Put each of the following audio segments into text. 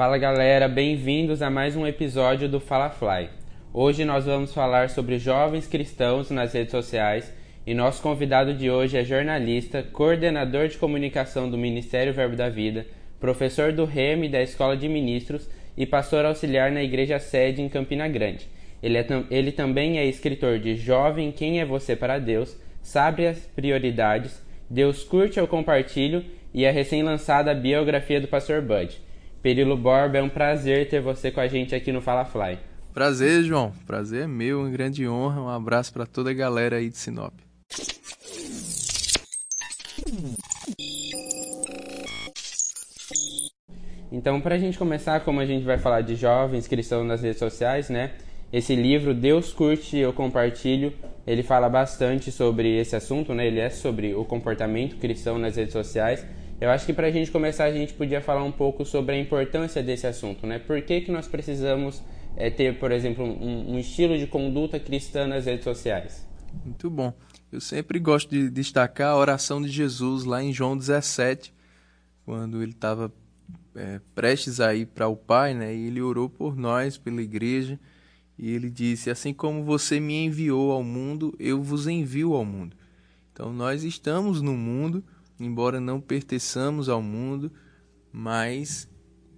Fala galera, bem-vindos a mais um episódio do Fala Fly. Hoje nós vamos falar sobre jovens cristãos nas redes sociais e nosso convidado de hoje é jornalista, coordenador de comunicação do Ministério Verbo da Vida, professor do REME da Escola de Ministros e pastor auxiliar na Igreja Sede em Campina Grande. Ele, é ele também é escritor de Jovem Quem é Você para Deus, Sabe as Prioridades, Deus Curte ou Compartilho e a recém-lançada biografia do pastor Bud. Perilo Borba, é um prazer ter você com a gente aqui no Fala Fly. Prazer, João. Prazer é meu, uma grande honra. Um abraço para toda a galera aí de Sinop. Então, para a gente começar, como a gente vai falar de jovens cristãos nas redes sociais, né? Esse livro, Deus Curte, Eu Compartilho, ele fala bastante sobre esse assunto, né? Ele é sobre o comportamento cristão nas redes sociais. Eu acho que para a gente começar, a gente podia falar um pouco sobre a importância desse assunto, né? Por que, que nós precisamos é, ter, por exemplo, um, um estilo de conduta cristã nas redes sociais? Muito bom. Eu sempre gosto de destacar a oração de Jesus lá em João 17, quando ele estava é, prestes a ir para o Pai, né? E ele orou por nós, pela igreja, e ele disse: Assim como você me enviou ao mundo, eu vos envio ao mundo. Então nós estamos no mundo, embora não pertençamos ao mundo, mas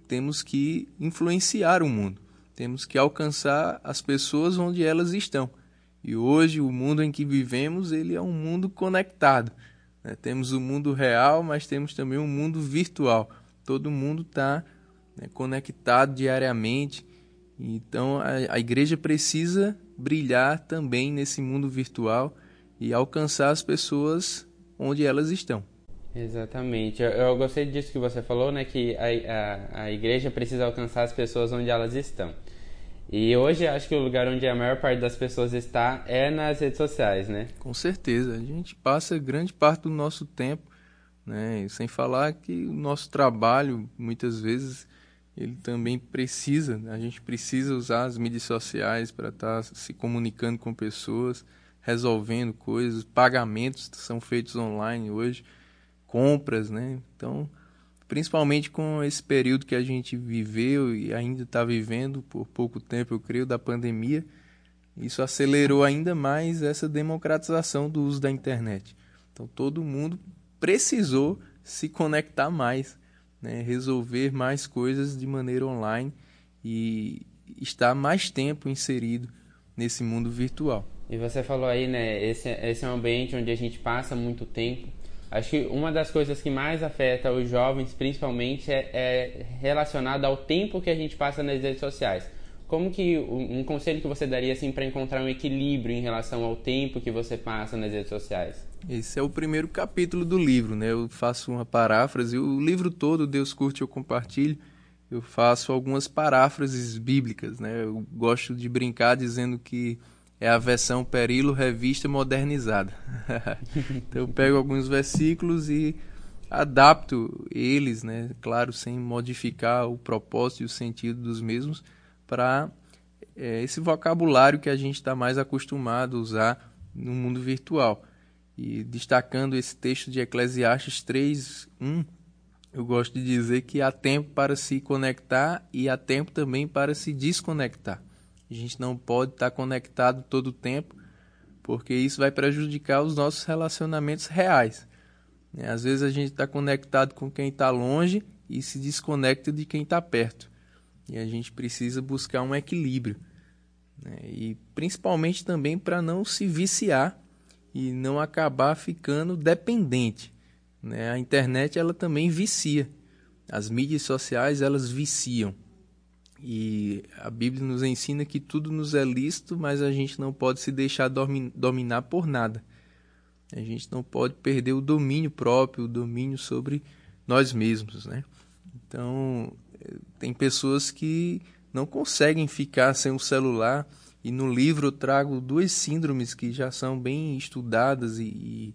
temos que influenciar o mundo. Temos que alcançar as pessoas onde elas estão. E hoje o mundo em que vivemos, ele é um mundo conectado. Né? Temos o mundo real, mas temos também um mundo virtual todo mundo está né, conectado diariamente. Então a, a igreja precisa brilhar também nesse mundo virtual e alcançar as pessoas onde elas estão. Exatamente. Eu, eu gostei disso que você falou, né? Que a, a, a igreja precisa alcançar as pessoas onde elas estão. E hoje acho que o lugar onde a maior parte das pessoas está é nas redes sociais, né? Com certeza. A gente passa grande parte do nosso tempo né? Sem falar que o nosso trabalho, muitas vezes, ele também precisa, a gente precisa usar as mídias sociais para estar tá se comunicando com pessoas, resolvendo coisas, pagamentos são feitos online hoje, compras, né? Então, principalmente com esse período que a gente viveu e ainda está vivendo por pouco tempo, eu creio, da pandemia, isso acelerou ainda mais essa democratização do uso da internet. Então, todo mundo precisou se conectar mais, né? resolver mais coisas de maneira online e estar mais tempo inserido nesse mundo virtual. E você falou aí, né? Esse, esse é um ambiente onde a gente passa muito tempo. Acho que uma das coisas que mais afeta os jovens, principalmente, é, é relacionada ao tempo que a gente passa nas redes sociais. Como que um conselho que você daria assim para encontrar um equilíbrio em relação ao tempo que você passa nas redes sociais? Esse é o primeiro capítulo do livro, né? Eu faço uma paráfrase, o livro todo Deus curte eu compartilho. Eu faço algumas paráfrases bíblicas, né? Eu gosto de brincar dizendo que é a versão Perilo revista modernizada. então eu pego alguns versículos e adapto eles, né? Claro, sem modificar o propósito e o sentido dos mesmos para é, esse vocabulário que a gente está mais acostumado a usar no mundo virtual. E destacando esse texto de Eclesiastes 3, 1, eu gosto de dizer que há tempo para se conectar e há tempo também para se desconectar. A gente não pode estar conectado todo o tempo, porque isso vai prejudicar os nossos relacionamentos reais. Né? Às vezes a gente está conectado com quem está longe e se desconecta de quem está perto. E a gente precisa buscar um equilíbrio. Né? E principalmente também para não se viciar e não acabar ficando dependente. Né? A internet ela também vicia. As mídias sociais elas viciam. E a Bíblia nos ensina que tudo nos é lícito, mas a gente não pode se deixar dominar por nada. A gente não pode perder o domínio próprio, o domínio sobre nós mesmos, né? Então, tem pessoas que não conseguem ficar sem o celular. E no livro eu trago duas síndromes que já são bem estudadas e, e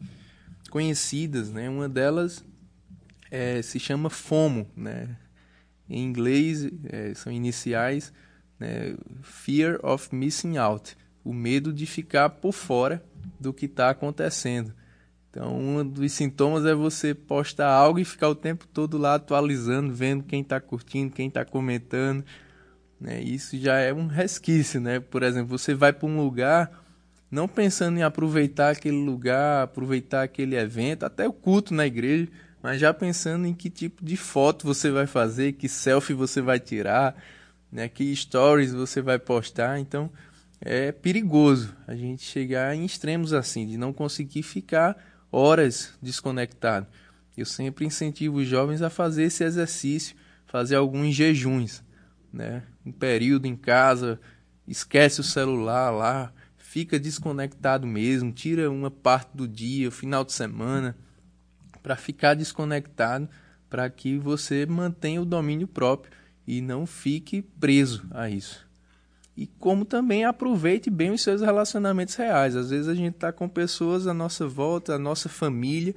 conhecidas, né? Uma delas é, se chama FOMO, né? Em inglês é, são iniciais, né? Fear of Missing Out, o medo de ficar por fora do que está acontecendo. Então, um dos sintomas é você postar algo e ficar o tempo todo lá atualizando, vendo quem está curtindo, quem está comentando. Né? Isso já é um resquício, né? Por exemplo, você vai para um lugar não pensando em aproveitar aquele lugar, aproveitar aquele evento, até o culto na igreja, mas já pensando em que tipo de foto você vai fazer, que selfie você vai tirar, né? Que stories você vai postar. Então, é perigoso a gente chegar em extremos assim, de não conseguir ficar horas desconectado. Eu sempre incentivo os jovens a fazer esse exercício, fazer alguns jejuns, né? Um período em casa, esquece o celular lá, fica desconectado mesmo, tira uma parte do dia, final de semana, para ficar desconectado, para que você mantenha o domínio próprio e não fique preso a isso e como também aproveite bem os seus relacionamentos reais. Às vezes a gente está com pessoas à nossa volta, a nossa família,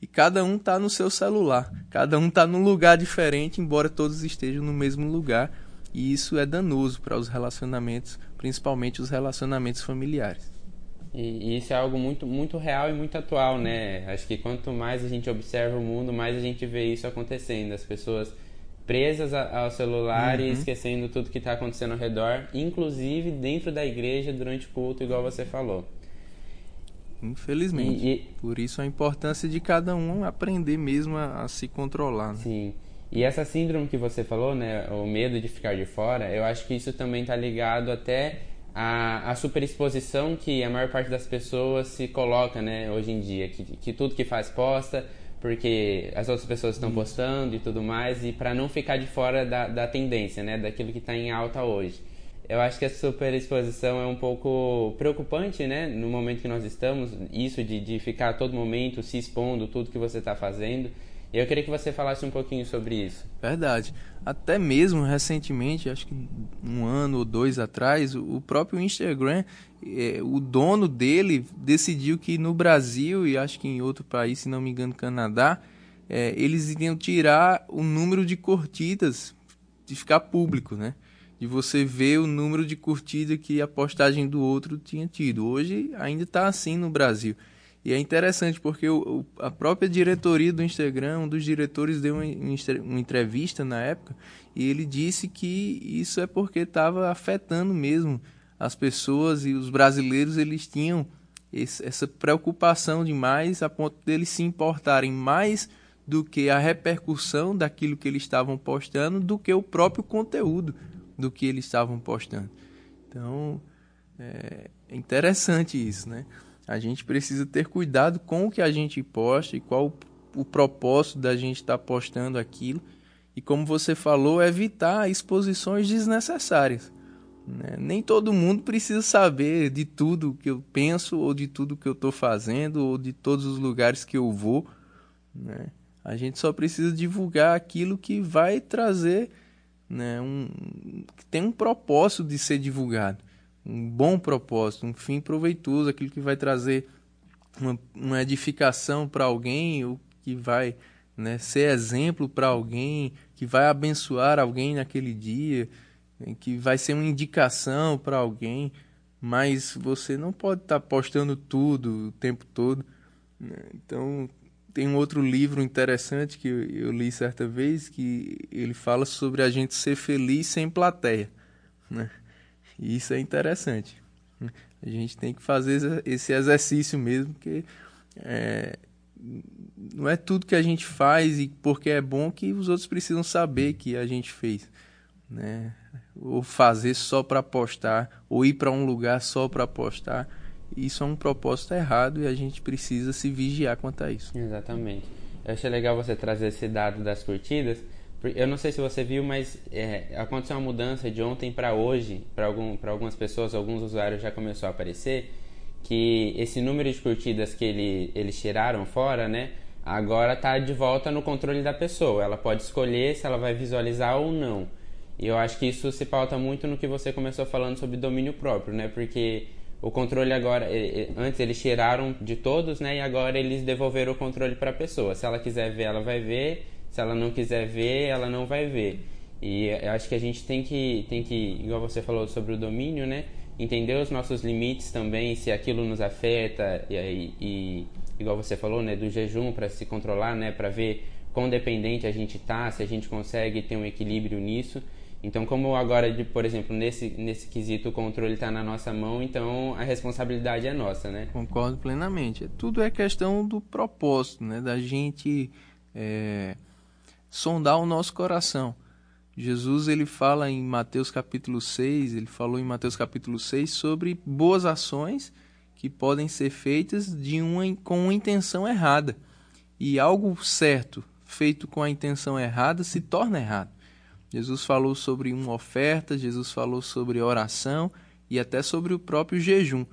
e cada um está no seu celular, cada um está num lugar diferente, embora todos estejam no mesmo lugar, e isso é danoso para os relacionamentos, principalmente os relacionamentos familiares. E, e isso é algo muito, muito real e muito atual, né? Acho que quanto mais a gente observa o mundo, mais a gente vê isso acontecendo. As pessoas presas ao celular uhum. e esquecendo tudo que está acontecendo ao redor, inclusive dentro da igreja durante o culto, igual você falou. Infelizmente. E, e... Por isso a importância de cada um aprender mesmo a, a se controlar. Né? Sim. E essa síndrome que você falou, né, o medo de ficar de fora, eu acho que isso também está ligado até à, à superexposição que a maior parte das pessoas se coloca, né, hoje em dia, que, que tudo que faz posta, porque as outras pessoas estão postando e tudo mais, e para não ficar de fora da, da tendência, né, daquilo que está em alta hoje. Eu acho que a superexposição é um pouco preocupante, né, no momento que nós estamos, isso de, de ficar a todo momento se expondo tudo que você está fazendo. E eu queria que você falasse um pouquinho sobre isso. Verdade. Até mesmo recentemente, acho que um ano ou dois atrás, o próprio Instagram, é, o dono dele decidiu que no Brasil e acho que em outro país, se não me engano, Canadá, é, eles iriam tirar o número de curtidas de ficar público, né? De você ver o número de curtida que a postagem do outro tinha tido. Hoje ainda está assim no Brasil. E é interessante porque o, a própria diretoria do Instagram, um dos diretores deu uma, uma entrevista na época e ele disse que isso é porque estava afetando mesmo as pessoas e os brasileiros eles tinham esse, essa preocupação demais a ponto deles se importarem mais do que a repercussão daquilo que eles estavam postando do que o próprio conteúdo do que eles estavam postando. Então é interessante isso, né? A gente precisa ter cuidado com o que a gente posta e qual o propósito da gente estar tá postando aquilo. E como você falou, evitar exposições desnecessárias. Né? Nem todo mundo precisa saber de tudo que eu penso, ou de tudo que eu estou fazendo, ou de todos os lugares que eu vou. Né? A gente só precisa divulgar aquilo que vai trazer, né, um, que tem um propósito de ser divulgado um bom propósito, um fim proveitoso, aquilo que vai trazer uma, uma edificação para alguém, ou que vai né, ser exemplo para alguém, que vai abençoar alguém naquele dia, né, que vai ser uma indicação para alguém, mas você não pode estar tá postando tudo o tempo todo. Né? Então, tem um outro livro interessante que eu, li certa vez que ele fala sobre a gente ser feliz sem plateia. Né? E isso é interessante. A gente tem que fazer esse exercício mesmo, porque é, não é tudo que a gente faz e porque é bom que os outros precisam saber que a gente fez. Né? Ou fazer só para postar, ou ir para um lugar só para postar. Isso é um propósito errado e a gente precisa se vigiar quanto a isso. Exatamente. Eu achei legal você trazer esse dado das curtidas, eu não sei se você viu, mas é, aconteceu uma mudança de ontem para hoje, para algum, algumas pessoas, alguns usuários já começou a aparecer, que esse número de curtidas que ele, eles tiraram fora, né, agora está de volta no controle da pessoa. Ela pode escolher se ela vai visualizar ou não. E eu acho que isso se pauta muito no que você começou falando sobre domínio próprio, né, porque o controle agora, antes eles tiraram de todos, né, e agora eles devolveram o controle para a pessoa. Se ela quiser ver, ela vai ver se ela não quiser ver, ela não vai ver. E eu acho que a gente tem que, tem que, igual você falou sobre o domínio, né? entender os nossos limites também, se aquilo nos afeta e, e, igual você falou, né, do jejum para se controlar, né, para ver quão dependente a gente tá, se a gente consegue ter um equilíbrio nisso. Então, como agora, por exemplo, nesse, nesse quesito o controle está na nossa mão, então a responsabilidade é nossa, né? Concordo plenamente. Tudo é questão do propósito, né? Da gente é, sondar o nosso coração. Jesus ele fala em Mateus capítulo 6, ele falou em Mateus capítulo 6 sobre boas ações que podem ser feitas de uma, com uma intenção errada. E algo certo feito com a intenção errada se torna errado. Jesus falou sobre uma oferta, Jesus falou sobre oração e até sobre o próprio jejum.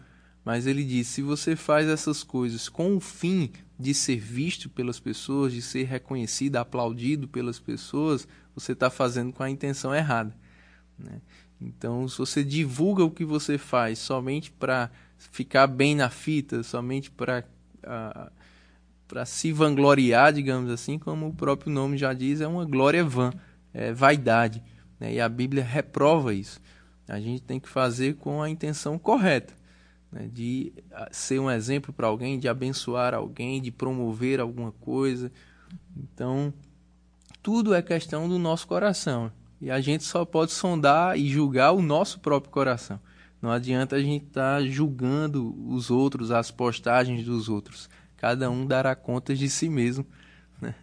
Mas ele disse: se você faz essas coisas com o fim de ser visto pelas pessoas, de ser reconhecido, aplaudido pelas pessoas, você está fazendo com a intenção errada. Né? Então, se você divulga o que você faz somente para ficar bem na fita, somente para para se vangloriar, digamos assim, como o próprio nome já diz, é uma glória vã, é vaidade. Né? E a Bíblia reprova isso. A gente tem que fazer com a intenção correta, né? de ser um exemplo para alguém, de abençoar alguém, de promover alguma coisa. Então, tudo é questão do nosso coração. E a gente só pode sondar e julgar o nosso próprio coração. Não adianta a gente estar tá julgando os outros, as postagens dos outros cada um dará contas de si mesmo. Né?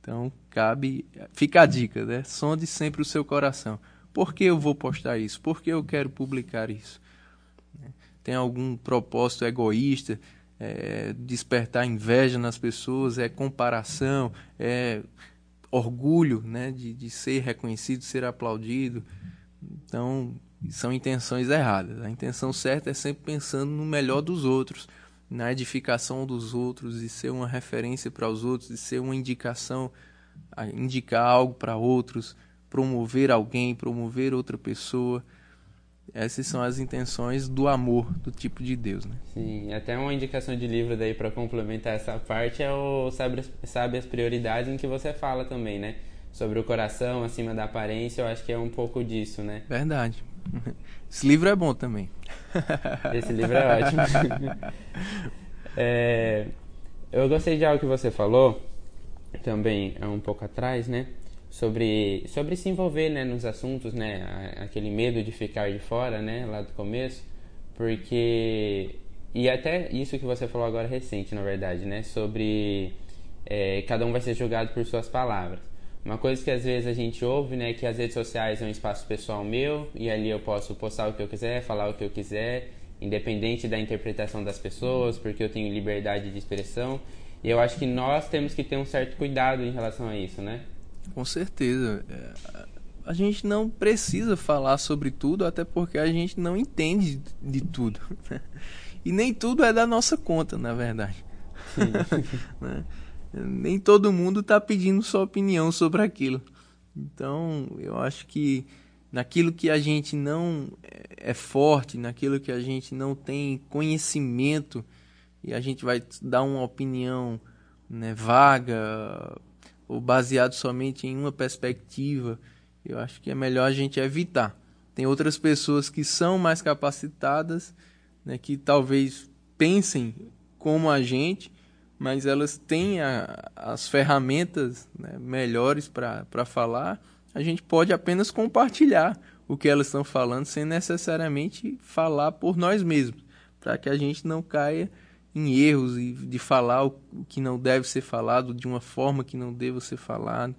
Então, cabe. Fica a dica, né? Sonde sempre o seu coração. Por que eu vou postar isso? Por que eu quero publicar isso? Tem algum propósito egoísta? É, despertar inveja nas pessoas? É comparação? É orgulho né? de, de ser reconhecido, ser aplaudido? Então, são intenções erradas. A intenção certa é sempre pensando no melhor dos outros na edificação dos outros e ser uma referência para os outros, e ser uma indicação, indicar algo para outros, promover alguém, promover outra pessoa. Essas são as intenções do amor do tipo de Deus, né? Sim, até uma indicação de livro daí para complementar essa parte é o sabe, sabe as prioridades em que você fala também, né? Sobre o coração acima da aparência, eu acho que é um pouco disso, né? Verdade. Esse livro é bom também. Esse livro é ótimo. é, eu gostei de algo que você falou também há um pouco atrás, né? Sobre, sobre se envolver né, nos assuntos, né? Aquele medo de ficar de fora, né? Lá do começo. Porque... E até isso que você falou agora recente, na verdade, né? Sobre... É, cada um vai ser julgado por suas palavras. Uma coisa que às vezes a gente ouve, né, que as redes sociais é um espaço pessoal meu e ali eu posso postar o que eu quiser, falar o que eu quiser, independente da interpretação das pessoas, porque eu tenho liberdade de expressão. E eu acho que nós temos que ter um certo cuidado em relação a isso, né? Com certeza. É, a gente não precisa falar sobre tudo, até porque a gente não entende de tudo. Né? E nem tudo é da nossa conta, na verdade. né? nem todo mundo está pedindo sua opinião sobre aquilo. Então, eu acho que naquilo que a gente não é forte, naquilo que a gente não tem conhecimento, e a gente vai dar uma opinião né, vaga ou baseado somente em uma perspectiva, eu acho que é melhor a gente evitar. Tem outras pessoas que são mais capacitadas, né, que talvez pensem como a gente mas elas têm a, as ferramentas né, melhores para falar, a gente pode apenas compartilhar o que elas estão falando sem necessariamente falar por nós mesmos, para que a gente não caia em erros e de falar o que não deve ser falado de uma forma que não deva ser falado,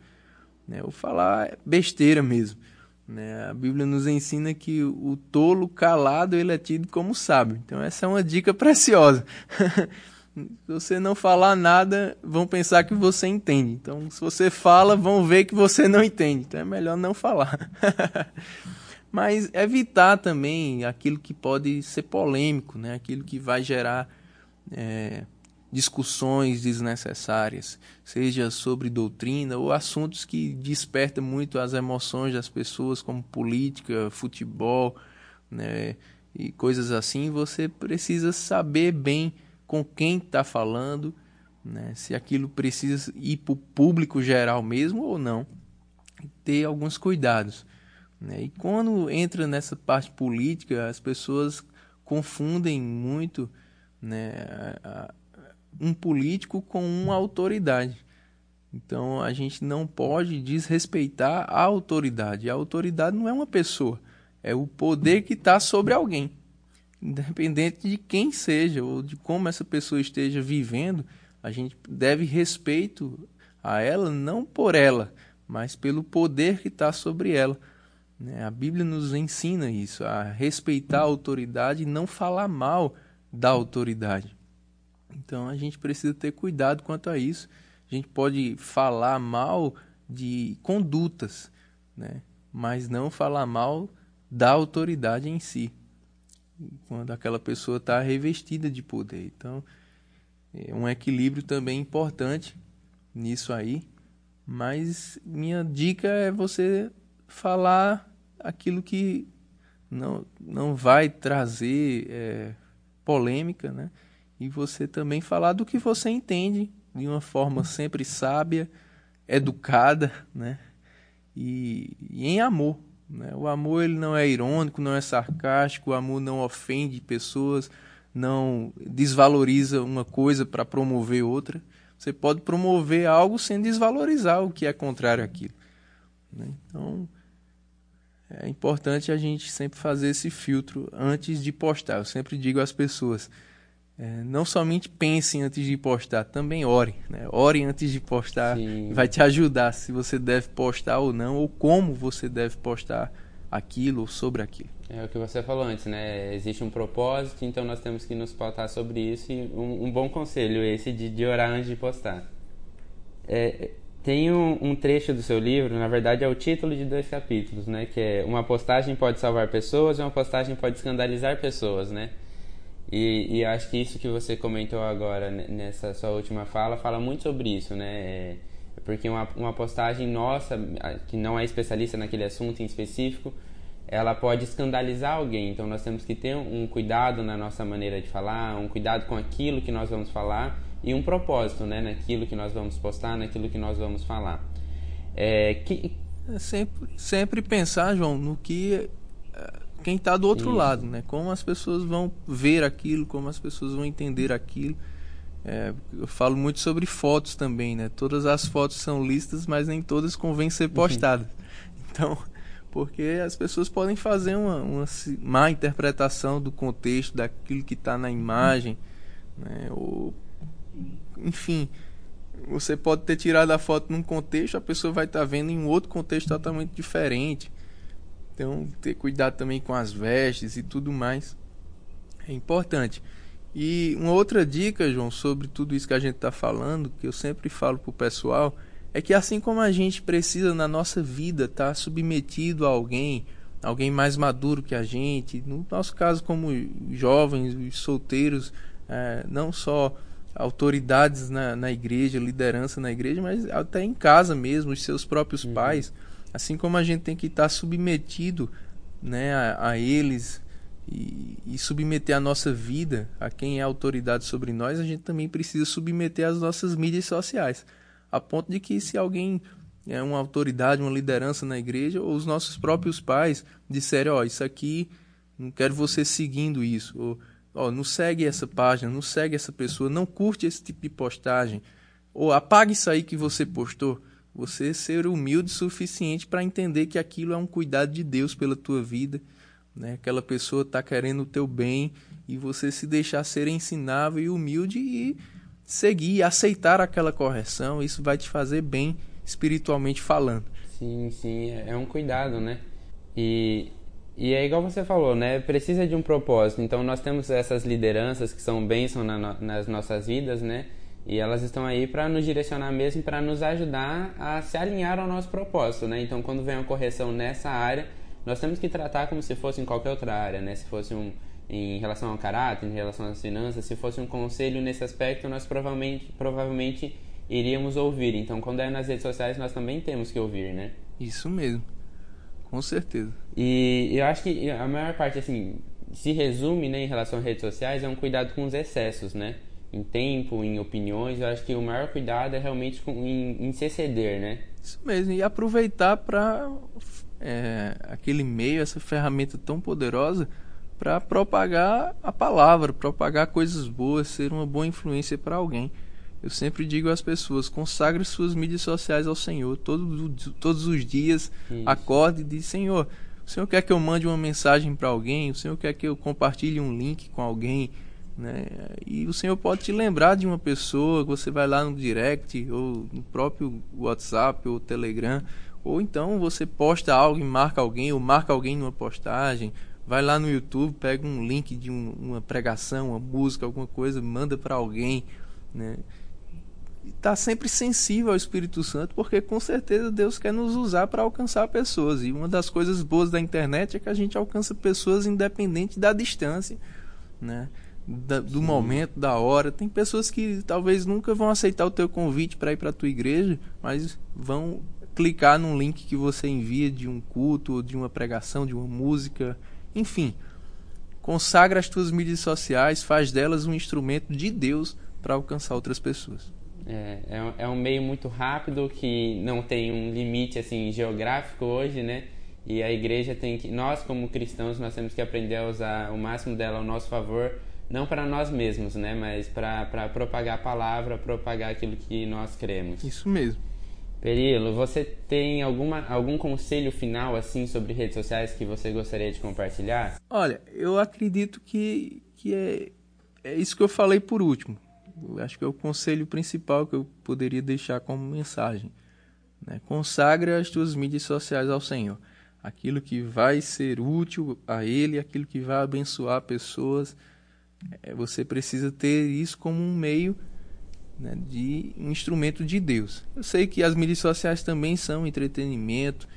né? ou falar besteira mesmo. Né? A Bíblia nos ensina que o tolo calado ele é tido como sábio. Então essa é uma dica preciosa. Se você não falar nada, vão pensar que você entende. Então, se você fala, vão ver que você não entende. Então, é melhor não falar. Mas evitar também aquilo que pode ser polêmico, né? aquilo que vai gerar é, discussões desnecessárias, seja sobre doutrina ou assuntos que despertam muito as emoções das pessoas, como política, futebol né? e coisas assim. Você precisa saber bem com quem está falando, né? se aquilo precisa ir para o público geral mesmo ou não. Ter alguns cuidados. Né? E quando entra nessa parte política, as pessoas confundem muito né, um político com uma autoridade. Então a gente não pode desrespeitar a autoridade. A autoridade não é uma pessoa, é o poder que está sobre alguém. Independente de quem seja ou de como essa pessoa esteja vivendo, a gente deve respeito a ela, não por ela, mas pelo poder que está sobre ela. Né? A Bíblia nos ensina isso, a respeitar a autoridade e não falar mal da autoridade. Então a gente precisa ter cuidado quanto a isso. A gente pode falar mal de condutas, né? mas não falar mal da autoridade em si, quando aquela pessoa está revestida de poder. Então, é um equilíbrio também importante nisso aí. Mas minha dica é você falar aquilo que não, não vai trazer é, polêmica, né? E você também falar do que você entende de uma forma sempre sábia, educada, né? E, e em amor. Né? O amor ele não é irônico, não é sarcástico, o amor não ofende pessoas, não desvaloriza uma coisa para promover outra. Você pode promover algo sem desvalorizar o que é contrário àquilo. Né? Então, é importante a gente sempre fazer esse filtro antes de postar. Eu sempre digo às pessoas: é, não somente pensem antes de postar, também orem. Né? Orem antes de postar, Sim. vai te ajudar se você deve postar ou não, ou como você deve postar aquilo ou sobre aquilo. É o que você falou antes, né? Existe um propósito, então nós temos que nos pautar sobre isso. E um, um bom conselho esse de, de orar antes de postar. É, tem um, um, trecho do seu livro, na verdade é o título de dois capítulos, né? Que é uma postagem pode salvar pessoas e uma postagem pode escandalizar pessoas, né? E, e acho que isso que você comentou agora nessa sua última fala fala muito sobre isso, né? É, porque uma, uma postagem nossa, que não é especialista naquele assunto em específico, ela pode escandalizar alguém. Então nós temos que ter um cuidado na nossa maneira de falar, um cuidado com aquilo que nós vamos falar e um propósito, né, naquilo que nós vamos postar, naquilo que nós vamos falar. É, que... é sempre, sempre pensar, João, no que é, quem está do outro Isso. lado, né? Como as pessoas vão ver aquilo, como as pessoas vão entender aquilo. É, eu falo muito sobre fotos também, né? Todas as fotos são listas, mas nem todas convém ser uhum. postadas. Então, porque as pessoas podem fazer uma, uma má interpretação do contexto, daquilo que está na imagem, né? Ou enfim, você pode ter tirado a foto num contexto, a pessoa vai estar tá vendo em um outro contexto totalmente diferente. Então, ter cuidado também com as vestes e tudo mais é importante. E uma outra dica, João, sobre tudo isso que a gente está falando, que eu sempre falo para o pessoal, é que assim como a gente precisa na nossa vida estar tá submetido a alguém, alguém mais maduro que a gente, no nosso caso como jovens, solteiros, é, não só autoridades na, na igreja, liderança na igreja, mas até em casa mesmo, os seus próprios uhum. pais. Assim como a gente tem que estar submetido né, a, a eles e, e, submeter a nossa vida a quem é autoridade sobre nós, a gente também precisa submeter as nossas mídias sociais. A ponto de que se alguém é uma autoridade, uma liderança na igreja, ou os nossos próprios pais disserem, ó, oh, isso aqui, não quero você seguindo isso, ou Ó, não segue essa página, não segue essa pessoa, não curte esse tipo de postagem. Ou apague isso aí que você postou. Você ser humilde o suficiente para entender que aquilo é um cuidado de Deus pela tua vida. Né? Aquela pessoa está querendo o teu bem e você se deixar ser ensinável e humilde e seguir, aceitar aquela correção. Isso vai te fazer bem espiritualmente falando. Sim, sim, é, é um cuidado, né? E e é igual você falou, né? Precisa de um propósito. Então nós temos essas lideranças que são bênção na no, nas nossas vidas, né? E elas estão aí para nos direcionar mesmo, para nos ajudar a se alinhar ao nosso propósito, né? Então quando vem uma correção nessa área, nós temos que tratar como se fosse em qualquer outra área, né? Se fosse um em relação ao caráter, em relação às finanças, se fosse um conselho nesse aspecto, nós provavelmente provavelmente iríamos ouvir. Então quando é nas redes sociais, nós também temos que ouvir, né? Isso mesmo. Com certeza. E eu acho que a maior parte, assim, se resume né, em relação às redes sociais, é um cuidado com os excessos, né? Em tempo, em opiniões, eu acho que o maior cuidado é realmente com, em, em se exceder, né? Isso mesmo, e aproveitar para é, aquele meio, essa ferramenta tão poderosa para propagar a palavra, propagar coisas boas, ser uma boa influência para alguém. Eu sempre digo às pessoas: consagre suas mídias sociais ao Senhor. Todo, todos os dias, Isso. acorde e diz: Senhor, o Senhor quer que eu mande uma mensagem para alguém? O Senhor quer que eu compartilhe um link com alguém? Né? E o Senhor pode te lembrar de uma pessoa, você vai lá no direct, ou no próprio WhatsApp ou Telegram, ou então você posta algo e marca alguém, ou marca alguém numa postagem, vai lá no YouTube, pega um link de um, uma pregação, uma música, alguma coisa, manda para alguém, né? Está sempre sensível ao Espírito Santo, porque com certeza Deus quer nos usar para alcançar pessoas. E uma das coisas boas da internet é que a gente alcança pessoas independente da distância, né? Da, do Sim. momento, da hora. Tem pessoas que talvez nunca vão aceitar o teu convite para ir para a tua igreja, mas vão clicar num link que você envia de um culto, de uma pregação, de uma música, enfim, consagra as tuas mídias sociais, faz delas um instrumento de Deus para alcançar outras pessoas. É, é, é, um meio muito rápido que não tem um limite assim geográfico hoje, né? E a igreja tem que, nós como cristãos, nós temos que aprender a usar o máximo dela ao nosso favor, não para nós mesmos, né? Mas para propagar a palavra, propagar aquilo que nós cremos. Isso mesmo. Perilo, você tem alguma, algum conselho final assim sobre redes sociais que você gostaria de compartilhar? Olha, eu acredito que, que é, é isso que eu falei por último. Eu acho que é o conselho principal que eu poderia deixar como mensagem. Né? Consagre as tuas mídias sociais ao Senhor. Aquilo que vai ser útil a Ele, aquilo que vai abençoar pessoas. É, você precisa ter isso como um meio né, de um instrumento de Deus. Eu sei que as mídias sociais também são entretenimento,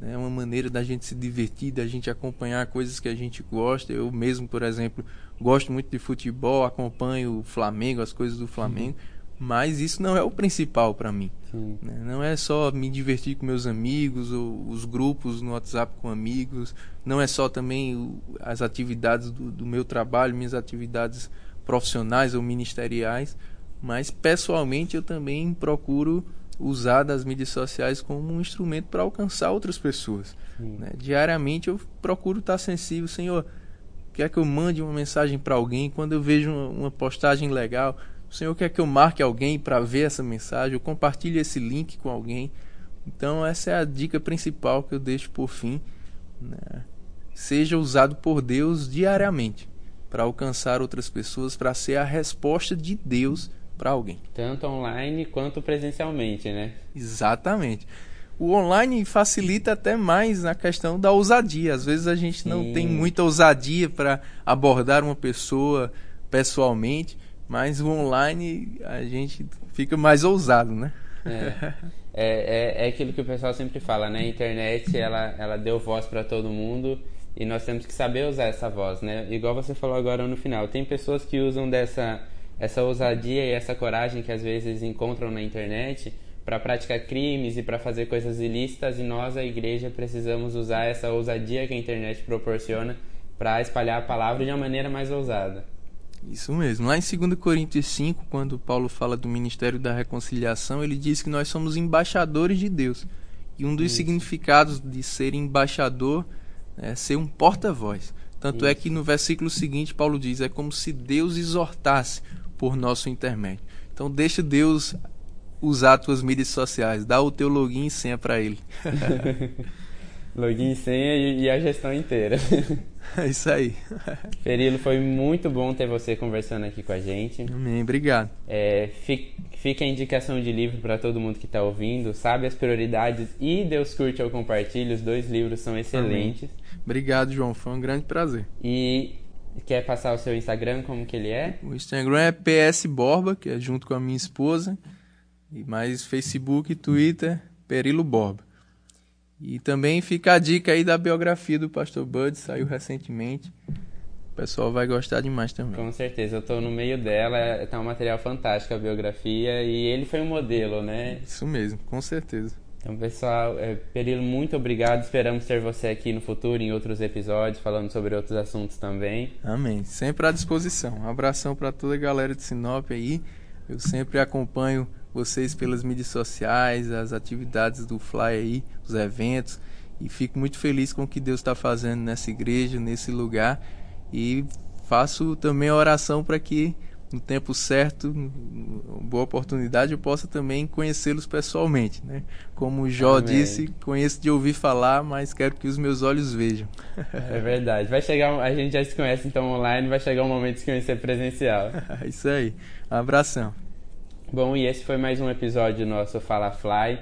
é né, uma maneira da gente se divertir, da gente acompanhar coisas que a gente gosta. Eu mesmo, por exemplo, gosto muito de futebol, acompanho o Flamengo, as coisas do Flamengo, uhum. mas isso não é o principal para mim. Né? Não é só me divertir com meus amigos, ou os grupos no WhatsApp com amigos, não é só também o, as atividades do, do meu trabalho, minhas atividades profissionais ou ministeriais, mas pessoalmente eu também procuro usar das mídias sociais como um instrumento para alcançar outras pessoas. Né? Diariamente eu procuro estar sensível, Senhor, quer que eu mande uma mensagem para alguém quando eu vejo uma, uma, postagem legal, o Senhor quer que eu marque alguém para ver essa mensagem, eu compartilhe esse link com alguém. Então essa é a dica principal que eu deixo por fim. Né? Seja usado por Deus diariamente para alcançar outras pessoas, para ser a resposta de Deus para alguém. Tanto online quanto presencialmente, né? Exatamente. O online facilita até mais na questão da ousadia. Às vezes a gente Sim. não tem muita ousadia para abordar uma pessoa pessoalmente, mas o online a gente fica mais ousado, né? É. É, é, é aquilo que o pessoal sempre fala, né? A internet ela, ela deu voz para todo mundo e nós temos que saber usar essa voz, né? Igual você falou agora no final, tem pessoas que usam dessa essa ousadia e essa coragem que às vezes encontram na internet para praticar crimes e para fazer coisas ilícitas e nós a igreja precisamos usar essa ousadia que a internet proporciona para espalhar a palavra de uma maneira mais ousada. Isso mesmo. Lá em 2 Coríntios 5, quando Paulo fala do ministério da reconciliação, ele diz que nós somos embaixadores de Deus. E um dos Isso. significados de ser embaixador é ser um porta-voz. Tanto é Isso. é que no versículo seguinte Paulo diz: é como se Deus exortasse por nosso intermédio. Então deixa Deus usar as tuas mídias sociais, dá o teu login e senha para ele. login e senha e, a gestão inteira. É isso aí. Ferilo, foi muito bom ter você conversando aqui com a gente. Amém, obrigado. É, fica a indicação de livro para todo mundo que está ouvindo. Sabe as prioridades e Deus curte ou compartilha. Os dois livros são excelentes. Amém. Obrigado, João. Foi um grande prazer. E Quer passar o seu Instagram, como que ele é? O Instagram é PS Borba, que é junto com a minha esposa. E mais Facebook e Twitter, Perilo Borba. E também fica a dica aí da biografia do Pastor Bud, saiu recentemente. O pessoal vai gostar demais também. Com certeza, eu estou no meio dela, tá um material fantástico a biografia e ele foi um modelo, né? Isso mesmo, com certeza. Então, pessoal, é, Perilo, muito obrigado. Esperamos ter você aqui no futuro em outros episódios, falando sobre outros assuntos também. Amém. Sempre à disposição. Um abração para toda a galera de Sinop aí. Eu sempre acompanho vocês pelas mídias sociais, as atividades do Fly aí, os eventos. e fico muito feliz com o que Deus está fazendo nessa igreja, nesse lugar e faço também a oração para que no tempo certo, boa oportunidade, eu possa também conhecê-los pessoalmente, né? Como o Jó Amém. disse, conheço de ouvir falar, mas quero que os meus olhos vejam. É verdade. Vai chegar, a gente já se conhece então online, vai chegar um momento de se conhecer presencial. Isso aí. Um abração. Bom, e esse foi mais um episódio do nosso Fala Fly.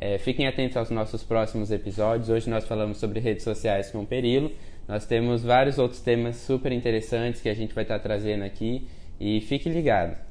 É, fiquem atentos aos nossos próximos episódios. Hoje nós falamos sobre redes sociais com o Perilo. Nós temos vários outros temas super interessantes que a gente vai estar trazendo aqui. E fique ligado.